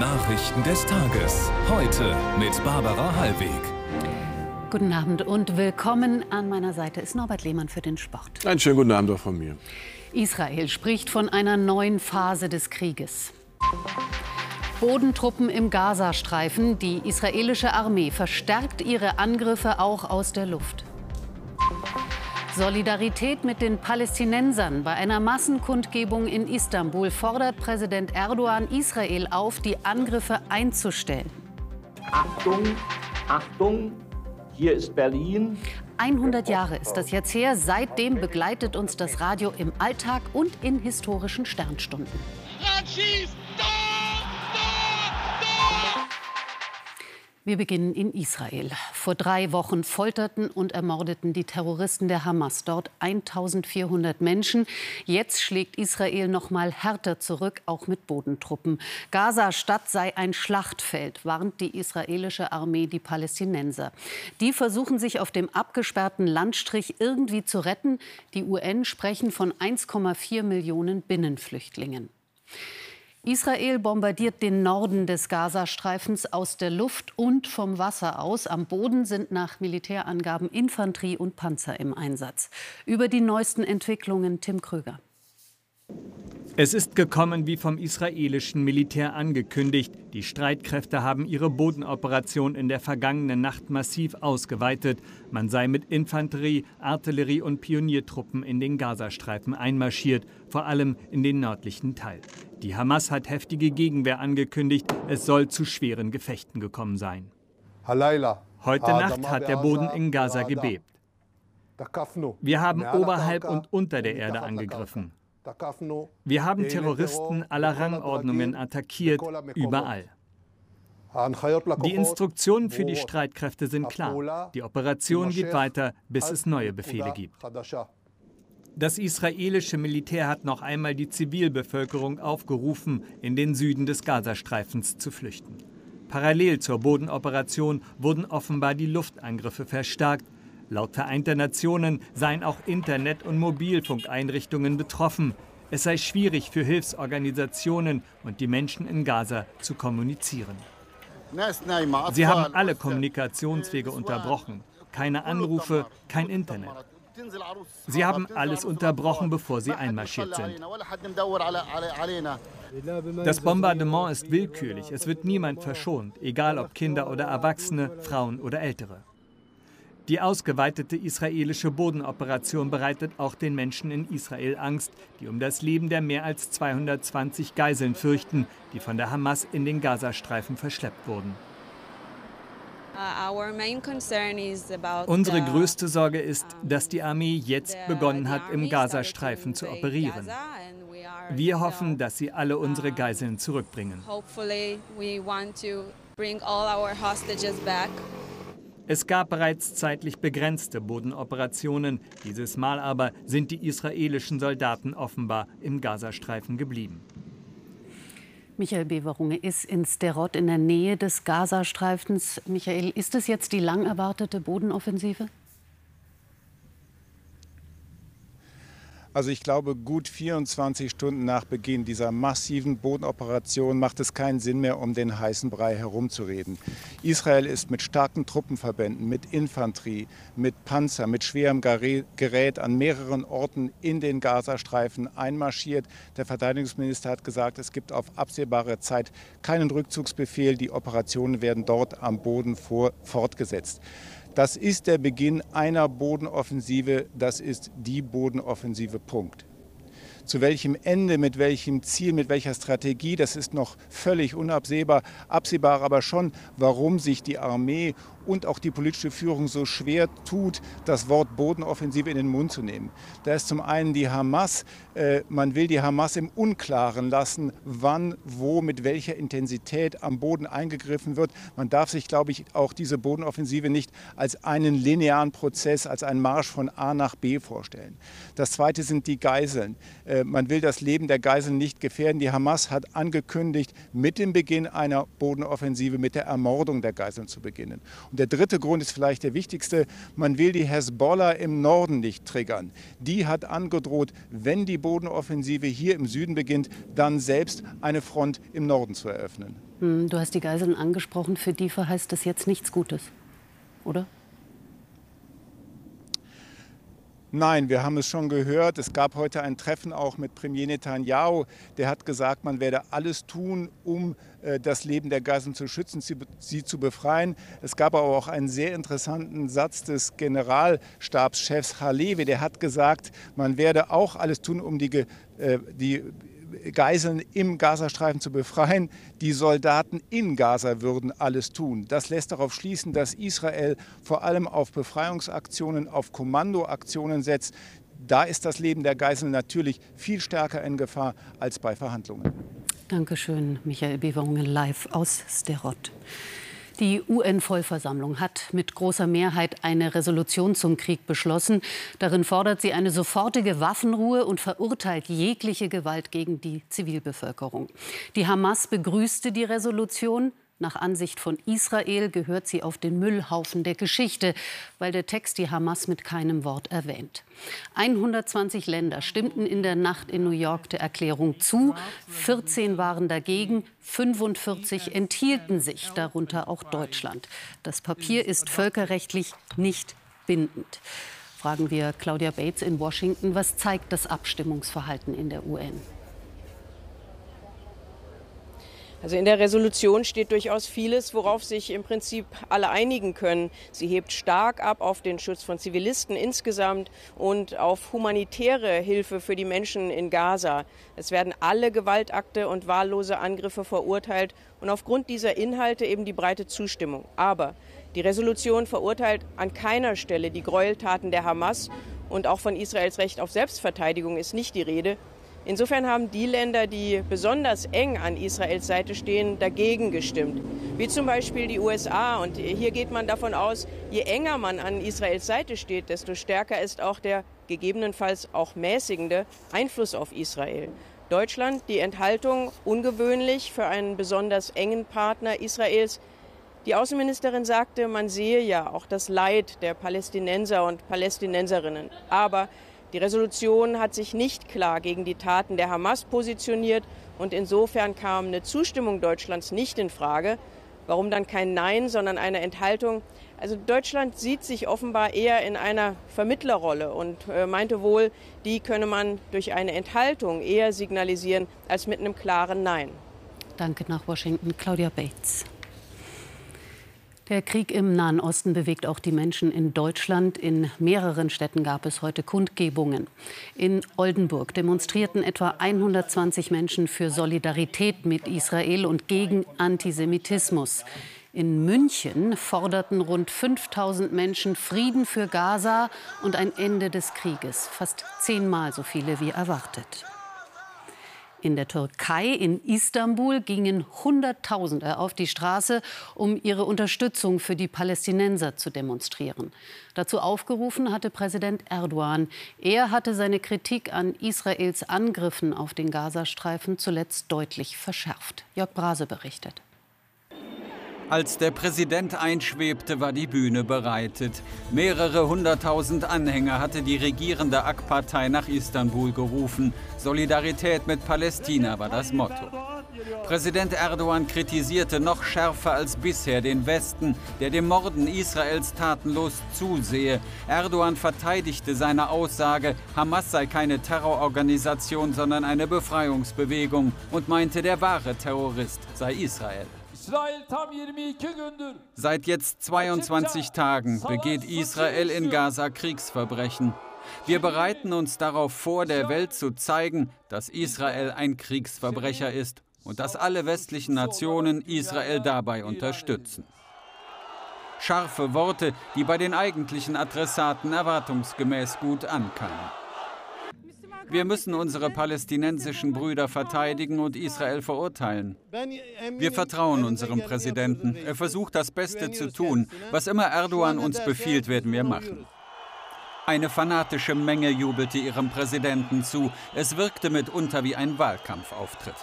Nachrichten des Tages. Heute mit Barbara Hallweg. Guten Abend und willkommen. An meiner Seite ist Norbert Lehmann für den Sport. Einen schönen guten Abend auch von mir. Israel spricht von einer neuen Phase des Krieges. Bodentruppen im Gazastreifen. Die israelische Armee verstärkt ihre Angriffe auch aus der Luft. Solidarität mit den Palästinensern. Bei einer Massenkundgebung in Istanbul fordert Präsident Erdogan Israel auf, die Angriffe einzustellen. Achtung, Achtung, hier ist Berlin. 100 Jahre ist das jetzt her. Seitdem begleitet uns das Radio im Alltag und in historischen Sternstunden. schießt! Wir beginnen in Israel. Vor drei Wochen folterten und ermordeten die Terroristen der Hamas dort 1400 Menschen. Jetzt schlägt Israel noch mal härter zurück, auch mit Bodentruppen. Gaza-Stadt sei ein Schlachtfeld, warnt die israelische Armee die Palästinenser. Die versuchen sich auf dem abgesperrten Landstrich irgendwie zu retten. Die UN sprechen von 1,4 Millionen Binnenflüchtlingen. Israel bombardiert den Norden des Gazastreifens aus der Luft und vom Wasser aus. Am Boden sind nach Militärangaben Infanterie und Panzer im Einsatz. Über die neuesten Entwicklungen Tim Krüger. Es ist gekommen wie vom israelischen Militär angekündigt. Die Streitkräfte haben ihre Bodenoperation in der vergangenen Nacht massiv ausgeweitet. Man sei mit Infanterie, Artillerie und Pioniertruppen in den Gazastreifen einmarschiert, vor allem in den nördlichen Teil. Die Hamas hat heftige Gegenwehr angekündigt. Es soll zu schweren Gefechten gekommen sein. Heute Nacht hat der Boden in Gaza gebebt. Wir haben oberhalb und unter der Erde angegriffen. Wir haben Terroristen aller Rangordnungen attackiert, überall. Die Instruktionen für die Streitkräfte sind klar. Die Operation geht weiter, bis es neue Befehle gibt. Das israelische Militär hat noch einmal die Zivilbevölkerung aufgerufen, in den Süden des Gazastreifens zu flüchten. Parallel zur Bodenoperation wurden offenbar die Luftangriffe verstärkt, Laut Vereinter Nationen seien auch Internet- und Mobilfunkeinrichtungen betroffen. Es sei schwierig für Hilfsorganisationen und die Menschen in Gaza zu kommunizieren. Sie haben alle Kommunikationswege unterbrochen. Keine Anrufe, kein Internet. Sie haben alles unterbrochen, bevor sie einmarschiert sind. Das Bombardement ist willkürlich. Es wird niemand verschont, egal ob Kinder oder Erwachsene, Frauen oder Ältere. Die ausgeweitete israelische Bodenoperation bereitet auch den Menschen in Israel Angst, die um das Leben der mehr als 220 Geiseln fürchten, die von der Hamas in den Gazastreifen verschleppt wurden. Unsere größte Sorge ist, dass die Armee jetzt begonnen hat, im Gazastreifen zu operieren. Wir hoffen, dass sie alle unsere Geiseln zurückbringen. Es gab bereits zeitlich begrenzte Bodenoperationen. Dieses Mal aber sind die israelischen Soldaten offenbar im Gazastreifen geblieben. Michael Beverunge ist in Sterot in der Nähe des Gazastreifens. Michael, ist es jetzt die lang erwartete Bodenoffensive? Also ich glaube, gut 24 Stunden nach Beginn dieser massiven Bodenoperation macht es keinen Sinn mehr, um den heißen Brei herumzureden. Israel ist mit starken Truppenverbänden, mit Infanterie, mit Panzer, mit schwerem Gerät an mehreren Orten in den Gazastreifen einmarschiert. Der Verteidigungsminister hat gesagt, es gibt auf absehbare Zeit keinen Rückzugsbefehl. Die Operationen werden dort am Boden vor, fortgesetzt. Das ist der Beginn einer Bodenoffensive. Das ist die Bodenoffensive. Punkt. Zu welchem Ende, mit welchem Ziel, mit welcher Strategie, das ist noch völlig unabsehbar. Absehbar aber schon, warum sich die Armee und auch die politische Führung so schwer tut, das Wort Bodenoffensive in den Mund zu nehmen. Da ist zum einen die Hamas. Äh, man will die Hamas im Unklaren lassen, wann, wo, mit welcher Intensität am Boden eingegriffen wird. Man darf sich, glaube ich, auch diese Bodenoffensive nicht als einen linearen Prozess, als einen Marsch von A nach B vorstellen. Das Zweite sind die Geiseln. Äh, man will das Leben der Geiseln nicht gefährden. Die Hamas hat angekündigt, mit dem Beginn einer Bodenoffensive mit der Ermordung der Geiseln zu beginnen. Und der dritte Grund ist vielleicht der wichtigste. Man will die Hezbollah im Norden nicht triggern. Die hat angedroht, wenn die Bodenoffensive hier im Süden beginnt, dann selbst eine Front im Norden zu eröffnen. Hm, du hast die Geiseln angesprochen. Für die verheißt das jetzt nichts Gutes, oder? Nein, wir haben es schon gehört. Es gab heute ein Treffen auch mit Premier Netanyahu. Der hat gesagt, man werde alles tun, um äh, das Leben der Geiseln zu schützen, sie, zu befreien. Es gab aber auch einen sehr interessanten Satz des Generalstabschefs Halevi. Der hat gesagt, man werde auch alles tun, um die, äh, die Geiseln im Gazastreifen zu befreien. Die Soldaten in Gaza würden alles tun. Das lässt darauf schließen, dass Israel vor allem auf Befreiungsaktionen, auf Kommandoaktionen setzt. Da ist das Leben der Geiseln natürlich viel stärker in Gefahr als bei Verhandlungen. Dankeschön, Michael Beverungen live aus Sterot. Die UN-Vollversammlung hat mit großer Mehrheit eine Resolution zum Krieg beschlossen. Darin fordert sie eine sofortige Waffenruhe und verurteilt jegliche Gewalt gegen die Zivilbevölkerung. Die Hamas begrüßte die Resolution. Nach Ansicht von Israel gehört sie auf den Müllhaufen der Geschichte, weil der Text die Hamas mit keinem Wort erwähnt. 120 Länder stimmten in der Nacht in New York der Erklärung zu, 14 waren dagegen, 45 enthielten sich, darunter auch Deutschland. Das Papier ist völkerrechtlich nicht bindend. Fragen wir Claudia Bates in Washington, was zeigt das Abstimmungsverhalten in der UN? Also in der Resolution steht durchaus vieles, worauf sich im Prinzip alle einigen können. Sie hebt stark ab auf den Schutz von Zivilisten insgesamt und auf humanitäre Hilfe für die Menschen in Gaza. Es werden alle Gewaltakte und wahllose Angriffe verurteilt und aufgrund dieser Inhalte eben die breite Zustimmung. Aber die Resolution verurteilt an keiner Stelle die Gräueltaten der Hamas und auch von Israels Recht auf Selbstverteidigung ist nicht die Rede. Insofern haben die Länder, die besonders eng an Israels Seite stehen, dagegen gestimmt. Wie zum Beispiel die USA. Und hier geht man davon aus, je enger man an Israels Seite steht, desto stärker ist auch der gegebenenfalls auch mäßigende Einfluss auf Israel. Deutschland, die Enthaltung ungewöhnlich für einen besonders engen Partner Israels. Die Außenministerin sagte, man sehe ja auch das Leid der Palästinenser und Palästinenserinnen. Aber die Resolution hat sich nicht klar gegen die Taten der Hamas positioniert und insofern kam eine Zustimmung Deutschlands nicht in Frage. Warum dann kein Nein, sondern eine Enthaltung? Also Deutschland sieht sich offenbar eher in einer Vermittlerrolle und äh, meinte wohl, die könne man durch eine Enthaltung eher signalisieren als mit einem klaren Nein. Danke nach Washington, Claudia Bates. Der Krieg im Nahen Osten bewegt auch die Menschen in Deutschland. In mehreren Städten gab es heute Kundgebungen. In Oldenburg demonstrierten etwa 120 Menschen für Solidarität mit Israel und gegen Antisemitismus. In München forderten rund 5000 Menschen Frieden für Gaza und ein Ende des Krieges. Fast zehnmal so viele wie erwartet. In der Türkei, in Istanbul, gingen Hunderttausende auf die Straße, um ihre Unterstützung für die Palästinenser zu demonstrieren. Dazu aufgerufen hatte Präsident Erdogan. Er hatte seine Kritik an Israels Angriffen auf den Gazastreifen zuletzt deutlich verschärft. Jörg Brase berichtet. Als der Präsident einschwebte, war die Bühne bereitet. Mehrere hunderttausend Anhänger hatte die regierende AK-Partei nach Istanbul gerufen. Solidarität mit Palästina war das Motto. Präsident Erdogan kritisierte noch schärfer als bisher den Westen, der dem Morden Israels tatenlos zusehe. Erdogan verteidigte seine Aussage, Hamas sei keine Terrororganisation, sondern eine Befreiungsbewegung und meinte, der wahre Terrorist sei Israel. Seit jetzt 22 Tagen begeht Israel in Gaza Kriegsverbrechen. Wir bereiten uns darauf vor, der Welt zu zeigen, dass Israel ein Kriegsverbrecher ist und dass alle westlichen Nationen Israel dabei unterstützen. Scharfe Worte, die bei den eigentlichen Adressaten erwartungsgemäß gut ankamen. Wir müssen unsere palästinensischen Brüder verteidigen und Israel verurteilen. Wir vertrauen unserem Präsidenten. Er versucht das Beste zu tun. Was immer Erdogan uns befiehlt, werden wir machen. Eine fanatische Menge jubelte ihrem Präsidenten zu. Es wirkte mitunter wie ein Wahlkampfauftritt.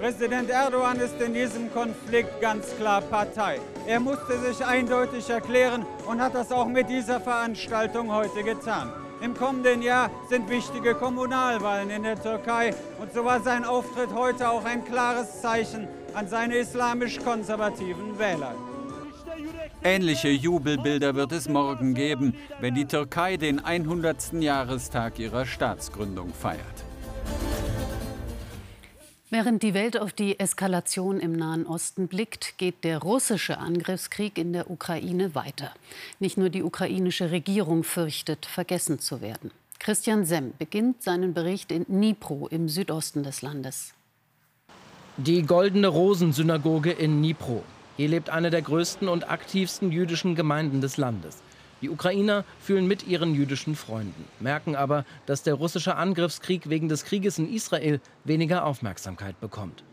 Präsident Erdogan ist in diesem Konflikt ganz klar Partei. Er musste sich eindeutig erklären und hat das auch mit dieser Veranstaltung heute getan. Im kommenden Jahr sind wichtige Kommunalwahlen in der Türkei und so war sein Auftritt heute auch ein klares Zeichen an seine islamisch-konservativen Wähler. Ähnliche Jubelbilder wird es morgen geben, wenn die Türkei den 100. Jahrestag ihrer Staatsgründung feiert. Während die Welt auf die Eskalation im Nahen Osten blickt, geht der russische Angriffskrieg in der Ukraine weiter. Nicht nur die ukrainische Regierung fürchtet, vergessen zu werden. Christian Semm beginnt seinen Bericht in Dnipro im Südosten des Landes. Die Goldene Rosen-Synagoge in Dnipro. Hier lebt eine der größten und aktivsten jüdischen Gemeinden des Landes. Die Ukrainer fühlen mit ihren jüdischen Freunden, merken aber, dass der russische Angriffskrieg wegen des Krieges in Israel weniger Aufmerksamkeit bekommt.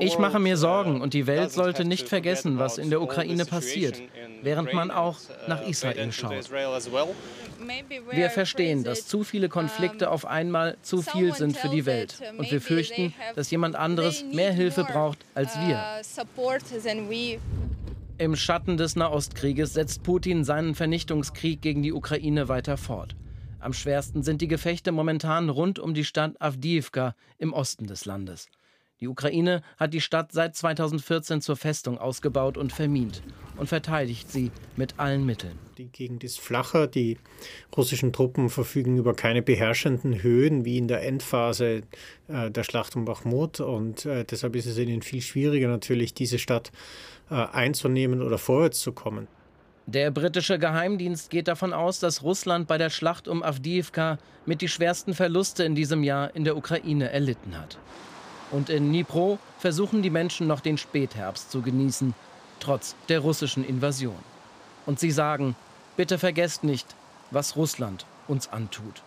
Ich mache mir Sorgen und die Welt sollte nicht vergessen, was in der Ukraine passiert, während man auch nach Israel schaut. Wir verstehen, dass zu viele Konflikte auf einmal zu viel sind für die Welt und wir fürchten, dass jemand anderes mehr Hilfe braucht als wir. Im Schatten des Nahostkrieges setzt Putin seinen Vernichtungskrieg gegen die Ukraine weiter fort. Am schwersten sind die Gefechte momentan rund um die Stadt Avdiivka im Osten des Landes. Die Ukraine hat die Stadt seit 2014 zur Festung ausgebaut und vermint und verteidigt sie mit allen Mitteln. Die Gegend ist flacher, die russischen Truppen verfügen über keine beherrschenden Höhen wie in der Endphase äh, der Schlacht um Bachmut und äh, deshalb ist es ihnen viel schwieriger natürlich, diese Stadt äh, einzunehmen oder vorwärts zu kommen. Der britische Geheimdienst geht davon aus, dass Russland bei der Schlacht um Avdiivka mit die schwersten Verluste in diesem Jahr in der Ukraine erlitten hat. Und in Dnipro versuchen die Menschen noch den Spätherbst zu genießen, trotz der russischen Invasion. Und sie sagen, bitte vergesst nicht, was Russland uns antut.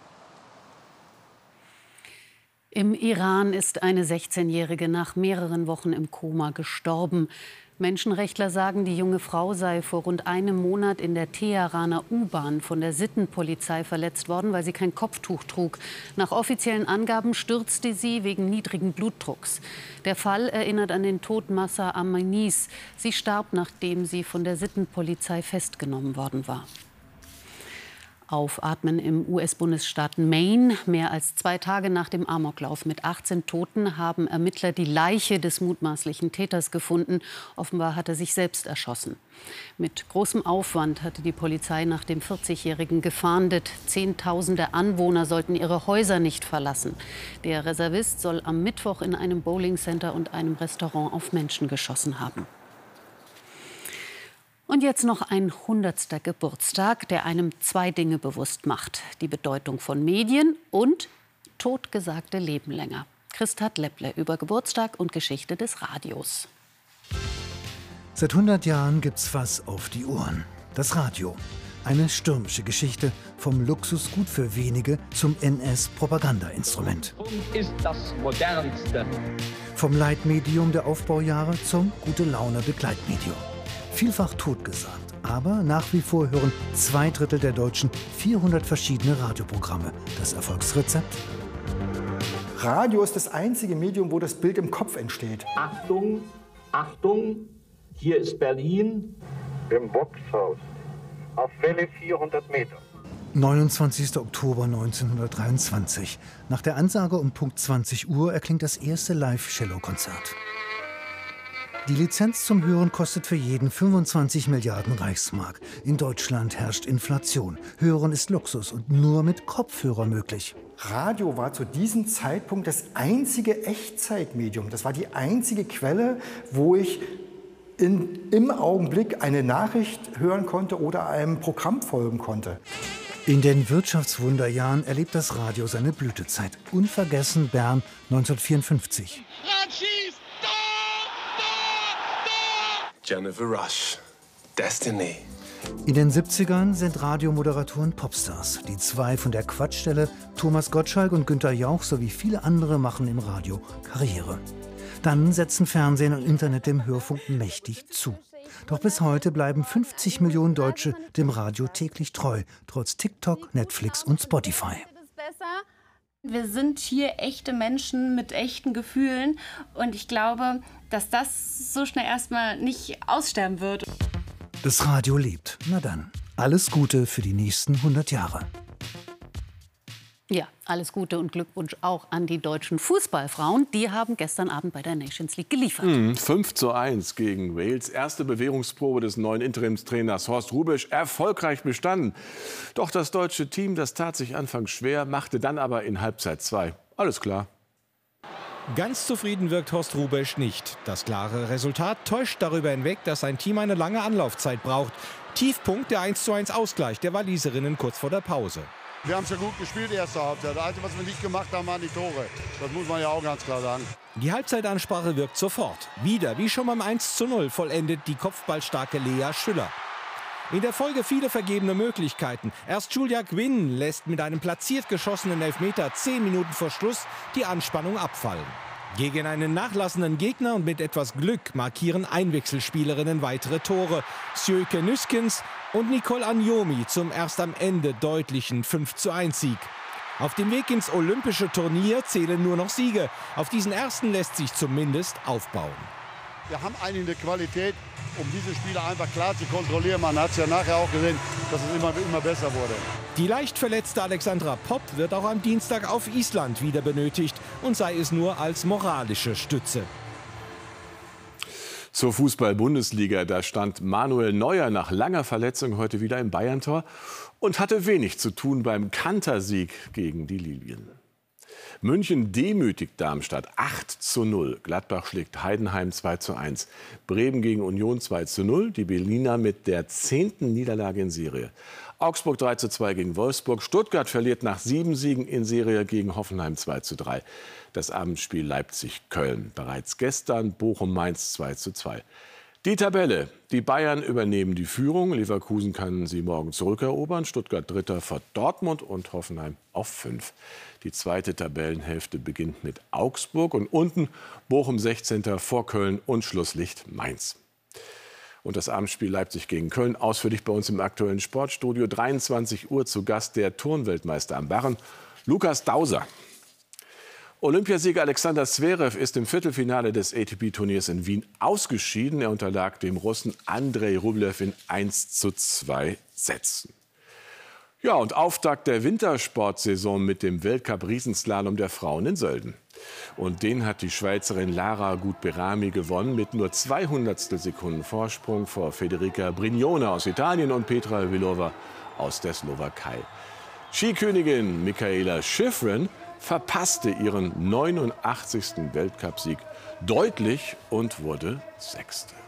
Im Iran ist eine 16-Jährige nach mehreren Wochen im Koma gestorben. Menschenrechtler sagen, die junge Frau sei vor rund einem Monat in der Teheraner U-Bahn von der Sittenpolizei verletzt worden, weil sie kein Kopftuch trug. Nach offiziellen Angaben stürzte sie wegen niedrigen Blutdrucks. Der Fall erinnert an den Tod Massa Amanis. Sie starb, nachdem sie von der Sittenpolizei festgenommen worden war. Aufatmen im US-Bundesstaat Maine. Mehr als zwei Tage nach dem Amoklauf mit 18 Toten haben Ermittler die Leiche des mutmaßlichen Täters gefunden. Offenbar hat er sich selbst erschossen. Mit großem Aufwand hatte die Polizei nach dem 40-Jährigen gefahndet. Zehntausende Anwohner sollten ihre Häuser nicht verlassen. Der Reservist soll am Mittwoch in einem Bowlingcenter und einem Restaurant auf Menschen geschossen haben. Und jetzt noch ein hundertster Geburtstag, der einem zwei Dinge bewusst macht. Die Bedeutung von Medien und totgesagte Leben länger. Christat Lepple über Geburtstag und Geschichte des Radios. Seit 100 Jahren gibt's was auf die Ohren. Das Radio. Eine stürmische Geschichte vom Luxusgut für wenige zum NS-Propagandainstrument. ist das modernste. Vom Leitmedium der Aufbaujahre zum Gute-Laune-Begleitmedium vielfach totgesagt. Aber nach wie vor hören zwei Drittel der Deutschen 400 verschiedene Radioprogramme. Das Erfolgsrezept? Radio ist das einzige Medium, wo das Bild im Kopf entsteht. Achtung, Achtung, hier ist Berlin. Im Boxhaus. Auf Welle 400 Meter. 29. Oktober 1923. Nach der Ansage um Punkt 20 Uhr erklingt das erste Live-Cello-Konzert. Die Lizenz zum Hören kostet für jeden 25 Milliarden Reichsmark. In Deutschland herrscht Inflation. Hören ist Luxus und nur mit Kopfhörer möglich. Radio war zu diesem Zeitpunkt das einzige Echtzeitmedium. Das war die einzige Quelle, wo ich in, im Augenblick eine Nachricht hören konnte oder einem Programm folgen konnte. In den Wirtschaftswunderjahren erlebt das Radio seine Blütezeit. Unvergessen Bern 1954. Jennifer Rush. Destiny. In den 70ern sind Radiomoderatoren Popstars. Die zwei von der Quatschstelle, Thomas Gottschalk und Günter Jauch sowie viele andere machen im Radio Karriere. Dann setzen Fernsehen und Internet dem Hörfunk mächtig zu. Doch bis heute bleiben 50 Millionen Deutsche dem Radio täglich treu, trotz TikTok, Netflix und Spotify. Wir sind hier echte Menschen mit echten Gefühlen und ich glaube, dass das so schnell erstmal nicht aussterben wird. Das Radio lebt. Na dann, alles Gute für die nächsten 100 Jahre. Ja, alles Gute und Glückwunsch auch an die deutschen Fußballfrauen. Die haben gestern Abend bei der Nations League geliefert. Mhm, 5 zu 1 gegen Wales. Erste Bewährungsprobe des neuen Interimstrainers Horst Rubisch. Erfolgreich bestanden. Doch das deutsche Team, das tat sich anfangs schwer, machte dann aber in Halbzeit 2. Alles klar. Ganz zufrieden wirkt Horst Rubesch nicht. Das klare Resultat täuscht darüber hinweg, dass sein Team eine lange Anlaufzeit braucht. Tiefpunkt der 1:1 Ausgleich der Waliserinnen kurz vor der Pause. Wir haben schon gut gespielt, erste Halbzeit. Das Einzige, was wir nicht gemacht haben, waren die Tore. Das muss man ja auch ganz klar sagen. Die Halbzeitansprache wirkt sofort. Wieder, wie schon beim 1 zu 0, vollendet die kopfballstarke Lea Schüller. In der Folge viele vergebene Möglichkeiten. Erst Julia Gwynn lässt mit einem platziert geschossenen Elfmeter zehn Minuten vor Schluss die Anspannung abfallen. Gegen einen nachlassenden Gegner und mit etwas Glück markieren Einwechselspielerinnen weitere Tore. Sjöke Nüskens und Nicole Anjomi zum erst am Ende deutlichen 5 zu 1 Sieg. Auf dem Weg ins olympische Turnier zählen nur noch Siege. Auf diesen ersten lässt sich zumindest aufbauen. Wir haben eigentlich eine Qualität, um diese Spiele einfach klar zu kontrollieren. Man hat es ja nachher auch gesehen, dass es immer, immer besser wurde. Die leicht verletzte Alexandra Popp wird auch am Dienstag auf Island wieder benötigt und sei es nur als moralische Stütze. Zur Fußball-Bundesliga, da stand Manuel Neuer nach langer Verletzung heute wieder im Bayerntor und hatte wenig zu tun beim Kantersieg gegen die Lilien. München demütigt Darmstadt 8 zu 0. Gladbach schlägt Heidenheim 2 zu 1. Bremen gegen Union 2 zu 0. Die Berliner mit der zehnten Niederlage in Serie. Augsburg 3 zu 2 gegen Wolfsburg. Stuttgart verliert nach sieben Siegen in Serie gegen Hoffenheim 2 zu 3. Das Abendspiel Leipzig-Köln. Bereits gestern Bochum-Mainz 2 zu 2. Die Tabelle. Die Bayern übernehmen die Führung. Leverkusen kann sie morgen zurückerobern. Stuttgart Dritter vor Dortmund und Hoffenheim auf 5. Die zweite Tabellenhälfte beginnt mit Augsburg und unten Bochum 16. vor Köln und Schlusslicht Mainz. Und das Abendspiel Leipzig gegen Köln ausführlich bei uns im aktuellen Sportstudio. 23 Uhr zu Gast der Turnweltmeister am Barren, Lukas Dauser. Olympiasieger Alexander Zverev ist im Viertelfinale des ATP-Turniers in Wien ausgeschieden. Er unterlag dem Russen Andrei Rublev in 1 zu 2 Sätzen. Ja, und Auftakt der Wintersportsaison mit dem Weltcup-Riesenslalom der Frauen in Sölden. Und den hat die Schweizerin Lara Gutberami gewonnen mit nur 200 Sekunden Vorsprung vor Federica Brignone aus Italien und Petra Vilova aus der Slowakei. Skikönigin Michaela Schifrin verpasste ihren 89. Weltcupsieg deutlich und wurde Sechste.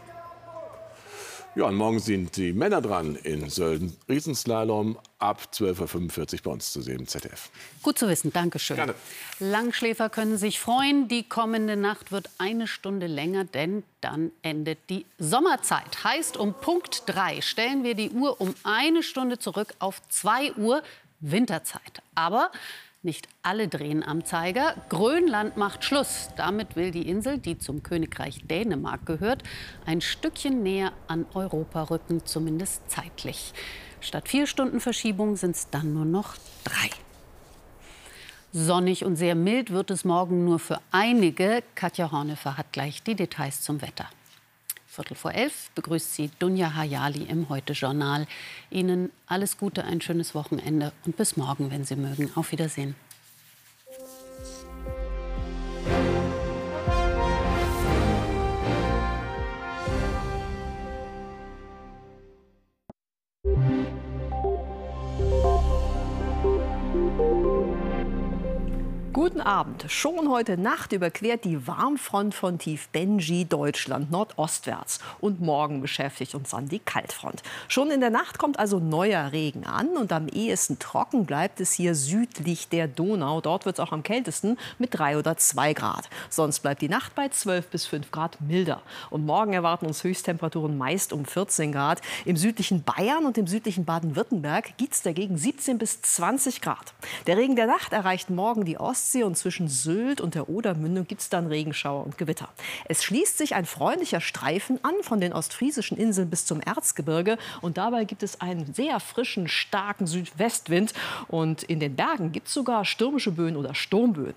Ja, und morgen sind die Männer dran in Sölden. Riesenslalom ab 12.45 Uhr bei uns zu sehen im ZDF. Gut zu wissen, Dankeschön. Gerne. Langschläfer können sich freuen. Die kommende Nacht wird eine Stunde länger, denn dann endet die Sommerzeit. Heißt, um Punkt 3 stellen wir die Uhr um eine Stunde zurück auf 2 Uhr Winterzeit. Aber nicht alle drehen am Zeiger. Grönland macht Schluss. Damit will die Insel, die zum Königreich Dänemark gehört, ein Stückchen näher an Europa rücken, zumindest zeitlich. Statt vier Stunden Verschiebung sind es dann nur noch drei. Sonnig und sehr mild wird es morgen nur für einige. Katja Hornefer hat gleich die Details zum Wetter. Viertel vor elf begrüßt sie Dunja Hayali im Heute-Journal. Ihnen alles Gute, ein schönes Wochenende und bis morgen, wenn Sie mögen. Auf Wiedersehen. Guten Abend. Schon heute Nacht überquert die Warmfront von Tief Benji Deutschland nordostwärts. Und morgen beschäftigt uns dann die Kaltfront. Schon in der Nacht kommt also neuer Regen an. Und am ehesten trocken bleibt es hier südlich der Donau. Dort wird es auch am kältesten mit drei oder zwei Grad. Sonst bleibt die Nacht bei 12 bis 5 Grad milder. Und morgen erwarten uns Höchsttemperaturen meist um 14 Grad. Im südlichen Bayern und im südlichen Baden-Württemberg gibt es dagegen 17 bis 20 Grad. Der Regen der Nacht erreicht morgen die Ostsee Ostsee und zwischen Sylt und der Odermündung gibt es dann Regenschauer und Gewitter. Es schließt sich ein freundlicher Streifen an von den ostfriesischen Inseln bis zum Erzgebirge. Und dabei gibt es einen sehr frischen, starken Südwestwind. Und in den Bergen gibt es sogar stürmische Böen oder Sturmböen.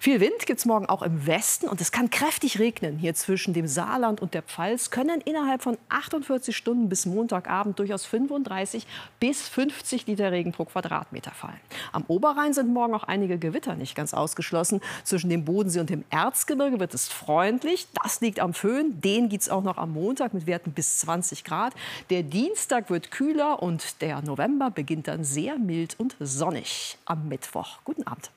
Viel Wind gibt es morgen auch im Westen und es kann kräftig regnen. Hier zwischen dem Saarland und der Pfalz können innerhalb von 48 Stunden bis Montagabend durchaus 35 bis 50 Liter Regen pro Quadratmeter fallen. Am Oberrhein sind morgen auch einige Gewitter nicht ganz ausgeschlossen. Zwischen dem Bodensee und dem Erzgebirge wird es freundlich. Das liegt am Föhn. Den gibt es auch noch am Montag mit Werten bis 20 Grad. Der Dienstag wird kühler und der November beginnt dann sehr mild und sonnig am Mittwoch. Guten Abend.